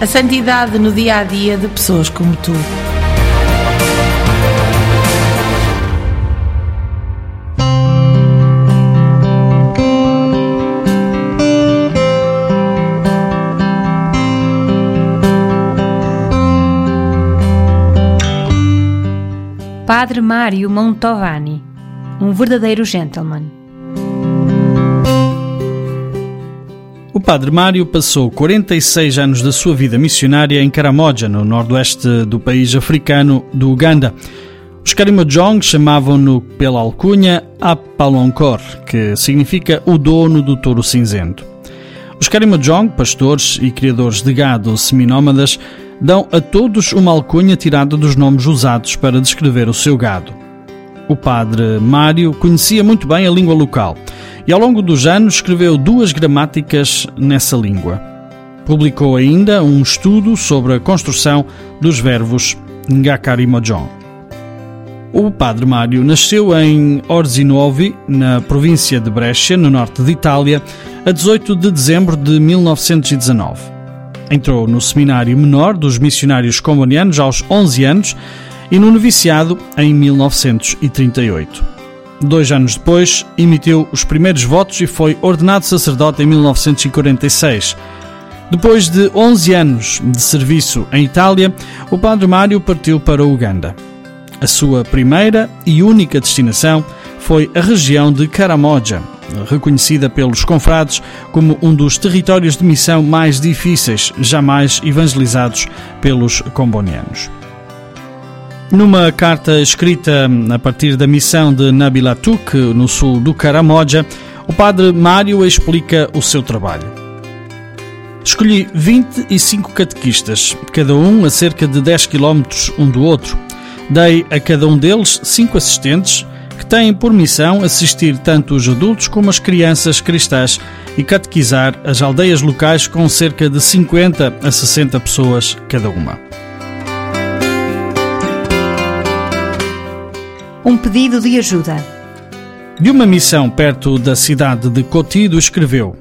A santidade no dia a dia de pessoas como tu. Padre Mário Montovani, um verdadeiro gentleman. O padre Mário passou 46 anos da sua vida missionária em Karamoja, no noroeste do país africano do Uganda. Os Karimojong chamavam-no pela alcunha Apalonkor, que significa o dono do touro cinzento. Os Karimojong, pastores e criadores de gado seminómadas, dão a todos uma alcunha tirada dos nomes usados para descrever o seu gado. O padre Mário conhecia muito bem a língua local e ao longo dos anos escreveu duas gramáticas nessa língua. Publicou ainda um estudo sobre a construção dos verbos Ngakarimojong. O padre Mário nasceu em Orzinuovi, na província de Brescia, no norte de Itália, a 18 de dezembro de 1919. Entrou no seminário menor dos missionários combonianos aos 11 anos e no noviciado em 1938. Dois anos depois, emitiu os primeiros votos e foi ordenado sacerdote em 1946. Depois de 11 anos de serviço em Itália, o Padre Mário partiu para Uganda. A sua primeira e única destinação foi a região de Karamoja, reconhecida pelos confrades como um dos territórios de missão mais difíceis jamais evangelizados pelos combonianos. Numa carta escrita a partir da missão de Nabilatuk, no sul do Karamoja, o padre Mário explica o seu trabalho. Escolhi 25 catequistas, cada um a cerca de 10 km um do outro. Dei a cada um deles cinco assistentes, que têm por missão assistir tanto os adultos como as crianças cristãs e catequizar as aldeias locais com cerca de 50 a 60 pessoas cada uma. Um pedido de ajuda. De uma missão perto da cidade de Cotido, escreveu: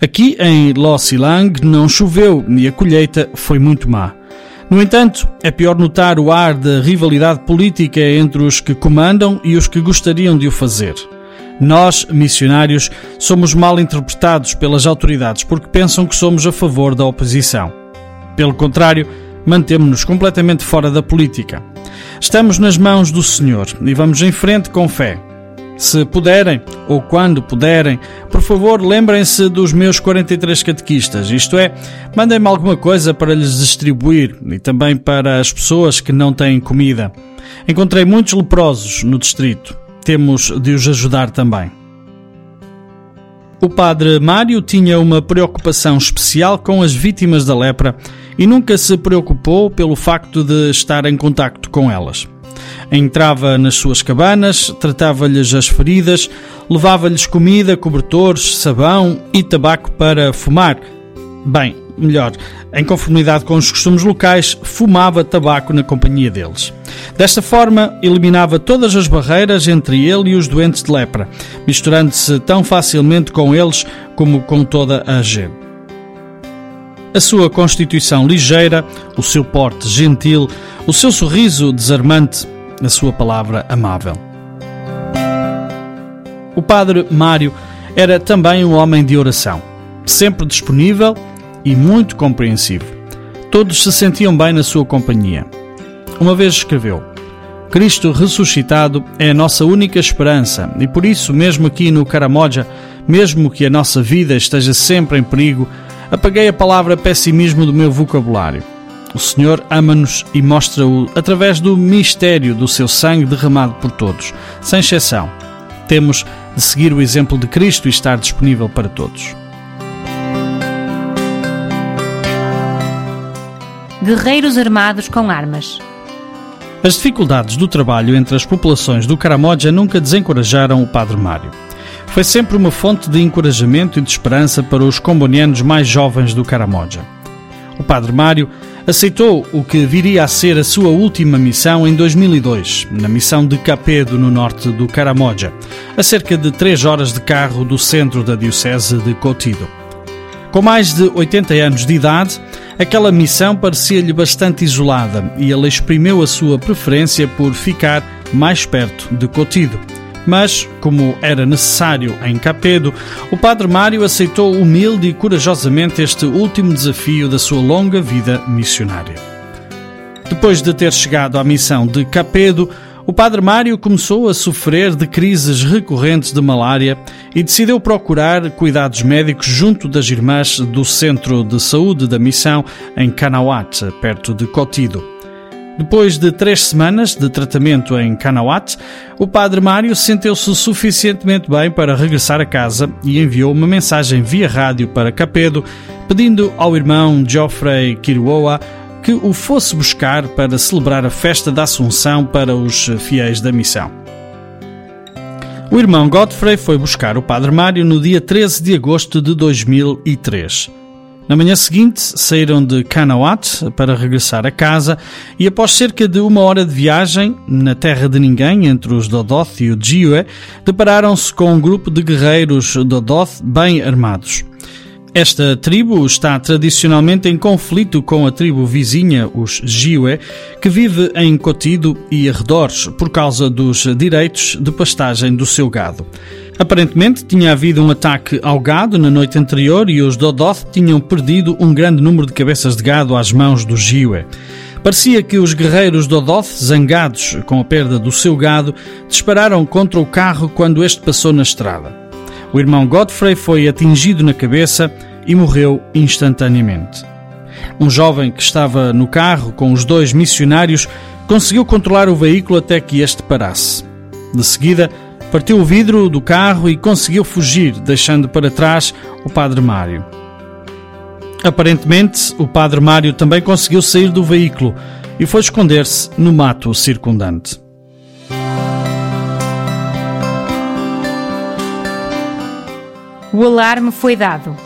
Aqui em Lossilang não choveu e a colheita foi muito má. No entanto, é pior notar o ar de rivalidade política entre os que comandam e os que gostariam de o fazer. Nós, missionários, somos mal interpretados pelas autoridades porque pensam que somos a favor da oposição. Pelo contrário, mantemos-nos completamente fora da política. Estamos nas mãos do Senhor e vamos em frente com fé. Se puderem, ou quando puderem, por favor lembrem-se dos meus 43 catequistas, isto é, mandem-me alguma coisa para lhes distribuir e também para as pessoas que não têm comida. Encontrei muitos leprosos no distrito. Temos de os ajudar também. O padre Mário tinha uma preocupação especial com as vítimas da lepra e nunca se preocupou pelo facto de estar em contacto com elas. Entrava nas suas cabanas, tratava-lhes as feridas, levava-lhes comida, cobertores, sabão e tabaco para fumar. Bem, melhor, em conformidade com os costumes locais, fumava tabaco na companhia deles. Desta forma, eliminava todas as barreiras entre ele e os doentes de lepra, misturando-se tão facilmente com eles como com toda a gente. A sua constituição ligeira, o seu porte gentil, o seu sorriso desarmante, a sua palavra amável. O padre Mário era também um homem de oração, sempre disponível e muito compreensivo. Todos se sentiam bem na sua companhia. Uma vez escreveu: Cristo ressuscitado é a nossa única esperança e por isso, mesmo aqui no Caramoja, mesmo que a nossa vida esteja sempre em perigo, apaguei a palavra pessimismo do meu vocabulário. O Senhor ama-nos e mostra-o através do mistério do seu sangue derramado por todos, sem exceção. Temos de seguir o exemplo de Cristo e estar disponível para todos. Guerreiros armados com armas. As dificuldades do trabalho entre as populações do Caramoja nunca desencorajaram o Padre Mário. Foi sempre uma fonte de encorajamento e de esperança para os combonianos mais jovens do Caramoja. O Padre Mário aceitou o que viria a ser a sua última missão em 2002, na missão de Capedo, no norte do Caramoja, a cerca de três horas de carro do centro da Diocese de Cotido. Com mais de 80 anos de idade, aquela missão parecia-lhe bastante isolada e ele exprimeu a sua preferência por ficar mais perto de Cotido. Mas, como era necessário em Capedo, o Padre Mário aceitou humilde e corajosamente este último desafio da sua longa vida missionária. Depois de ter chegado à missão de Capedo, o Padre Mário começou a sofrer de crises recorrentes de malária e decidiu procurar cuidados médicos junto das irmãs do Centro de Saúde da Missão em Canauat, perto de Cotido. Depois de três semanas de tratamento em Canauat, o padre Mário sentiu-se suficientemente bem para regressar a casa e enviou uma mensagem via rádio para Capedo, pedindo ao irmão Geoffrey Kiruoa que o fosse buscar para celebrar a festa da Assunção para os fiéis da missão. O irmão Godfrey foi buscar o padre Mário no dia 13 de agosto de 2003. Na manhã seguinte, saíram de Canawat para regressar a casa e, após cerca de uma hora de viagem, na terra de ninguém, entre os Dodoth e o Jiue, depararam-se com um grupo de guerreiros Dodoth bem armados. Esta tribo está tradicionalmente em conflito com a tribo vizinha, os Jiue, que vive em Cotido e arredores por causa dos direitos de pastagem do seu gado. Aparentemente tinha havido um ataque ao gado na noite anterior e os Dodoth tinham perdido um grande número de cabeças de gado às mãos dos Jiwe. Parecia que os guerreiros Dodoth, zangados com a perda do seu gado, dispararam contra o carro quando este passou na estrada. O irmão Godfrey foi atingido na cabeça e morreu instantaneamente. Um jovem que estava no carro com os dois missionários conseguiu controlar o veículo até que este parasse. De seguida, Partiu o vidro do carro e conseguiu fugir, deixando para trás o Padre Mário. Aparentemente, o Padre Mário também conseguiu sair do veículo e foi esconder-se no mato circundante. O alarme foi dado.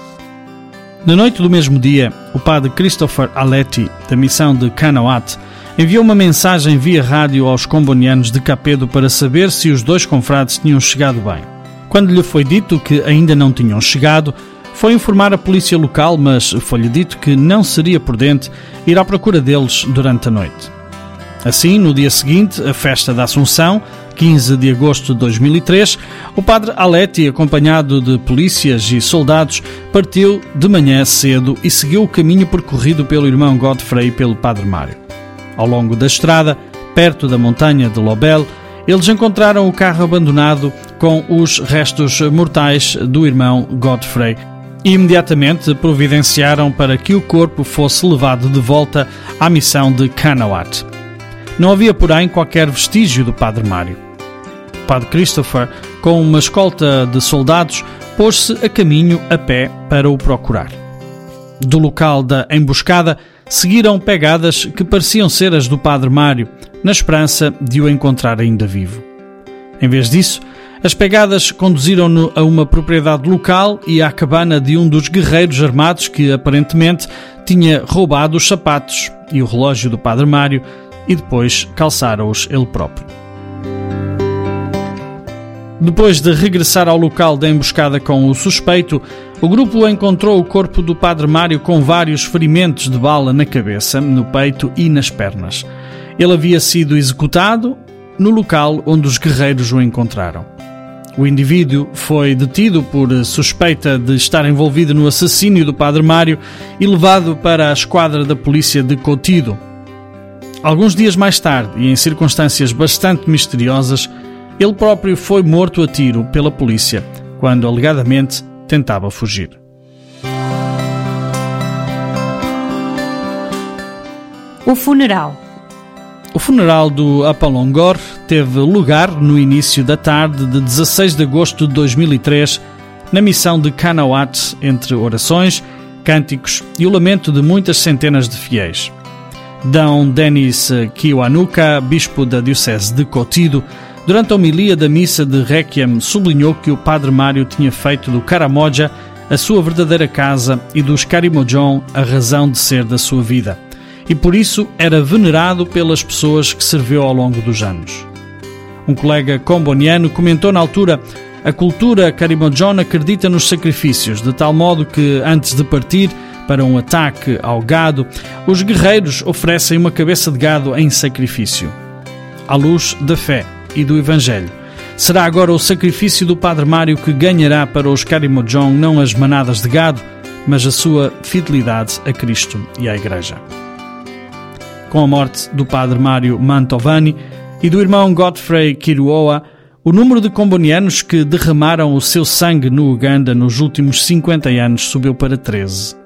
Na noite do mesmo dia, o padre Christopher Aletti, da missão de Canawat, enviou uma mensagem via rádio aos combonianos de Capedo para saber se os dois confrades tinham chegado bem. Quando lhe foi dito que ainda não tinham chegado, foi informar a polícia local, mas foi-lhe dito que não seria prudente ir à procura deles durante a noite. Assim, no dia seguinte, a festa da Assunção, 15 de agosto de 2003, o padre Aletti, acompanhado de polícias e soldados, partiu de manhã cedo e seguiu o caminho percorrido pelo irmão Godfrey e pelo padre Mário. Ao longo da estrada, perto da montanha de Lobel, eles encontraram o carro abandonado com os restos mortais do irmão Godfrey e imediatamente providenciaram para que o corpo fosse levado de volta à missão de Canawat. Não havia, porém, qualquer vestígio do Padre Mário. O Padre Christopher, com uma escolta de soldados, pôs-se a caminho a pé para o procurar. Do local da emboscada, seguiram pegadas que pareciam ser as do Padre Mário, na esperança de o encontrar ainda vivo. Em vez disso, as pegadas conduziram-no a uma propriedade local e à cabana de um dos guerreiros armados que, aparentemente, tinha roubado os sapatos e o relógio do Padre Mário e depois calçara-os ele próprio. Depois de regressar ao local da emboscada com o suspeito, o grupo encontrou o corpo do padre Mário com vários ferimentos de bala na cabeça, no peito e nas pernas. Ele havia sido executado no local onde os guerreiros o encontraram. O indivíduo foi detido por suspeita de estar envolvido no assassínio do Padre Mário e levado para a esquadra da polícia de Cotido. Alguns dias mais tarde, e em circunstâncias bastante misteriosas, ele próprio foi morto a tiro pela polícia, quando alegadamente tentava fugir. O funeral. O funeral do Apollongor teve lugar no início da tarde de 16 de agosto de 2003, na missão de Kanawat, entre orações, cânticos e o lamento de muitas centenas de fiéis. D. Denis Kiwanuka, bispo da Diocese de Cotido, durante a homilia da missa de Requiem, sublinhou que o Padre Mário tinha feito do Karamoja a sua verdadeira casa e dos Karimojong a razão de ser da sua vida e por isso era venerado pelas pessoas que serviu ao longo dos anos. Um colega comboniano comentou na altura a cultura Karimojong acredita nos sacrifícios, de tal modo que, antes de partir para um ataque ao gado, os guerreiros oferecem uma cabeça de gado em sacrifício. À luz da fé e do Evangelho, será agora o sacrifício do Padre Mário que ganhará para os Karimojong não as manadas de gado, mas a sua fidelidade a Cristo e à Igreja com a morte do padre Mário Mantovani e do irmão Godfrey Kiruoa, o número de combonianos que derramaram o seu sangue no Uganda nos últimos 50 anos subiu para 13.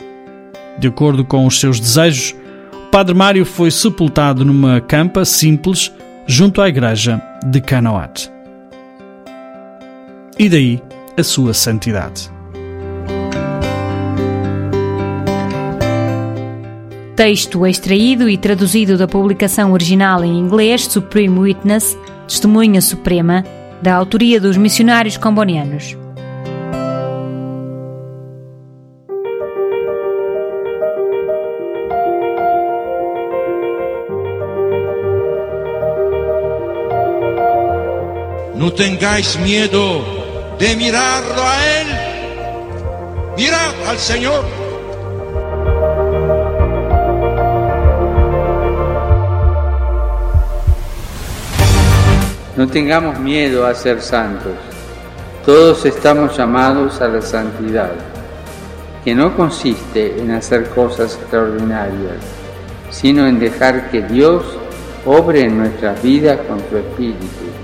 De acordo com os seus desejos, o padre Mário foi sepultado numa campa simples junto à igreja de Canoat. E daí a sua santidade. Texto extraído e traduzido da publicação original em inglês Supreme Witness, Testemunha Suprema, da autoria dos missionários combonianos. No tengáis miedo de mirarlo a Él. Mirad al Señor. No tengamos miedo a ser santos. Todos estamos llamados a la santidad, que no consiste en hacer cosas extraordinarias, sino en dejar que Dios obre en nuestras vidas con su Espíritu.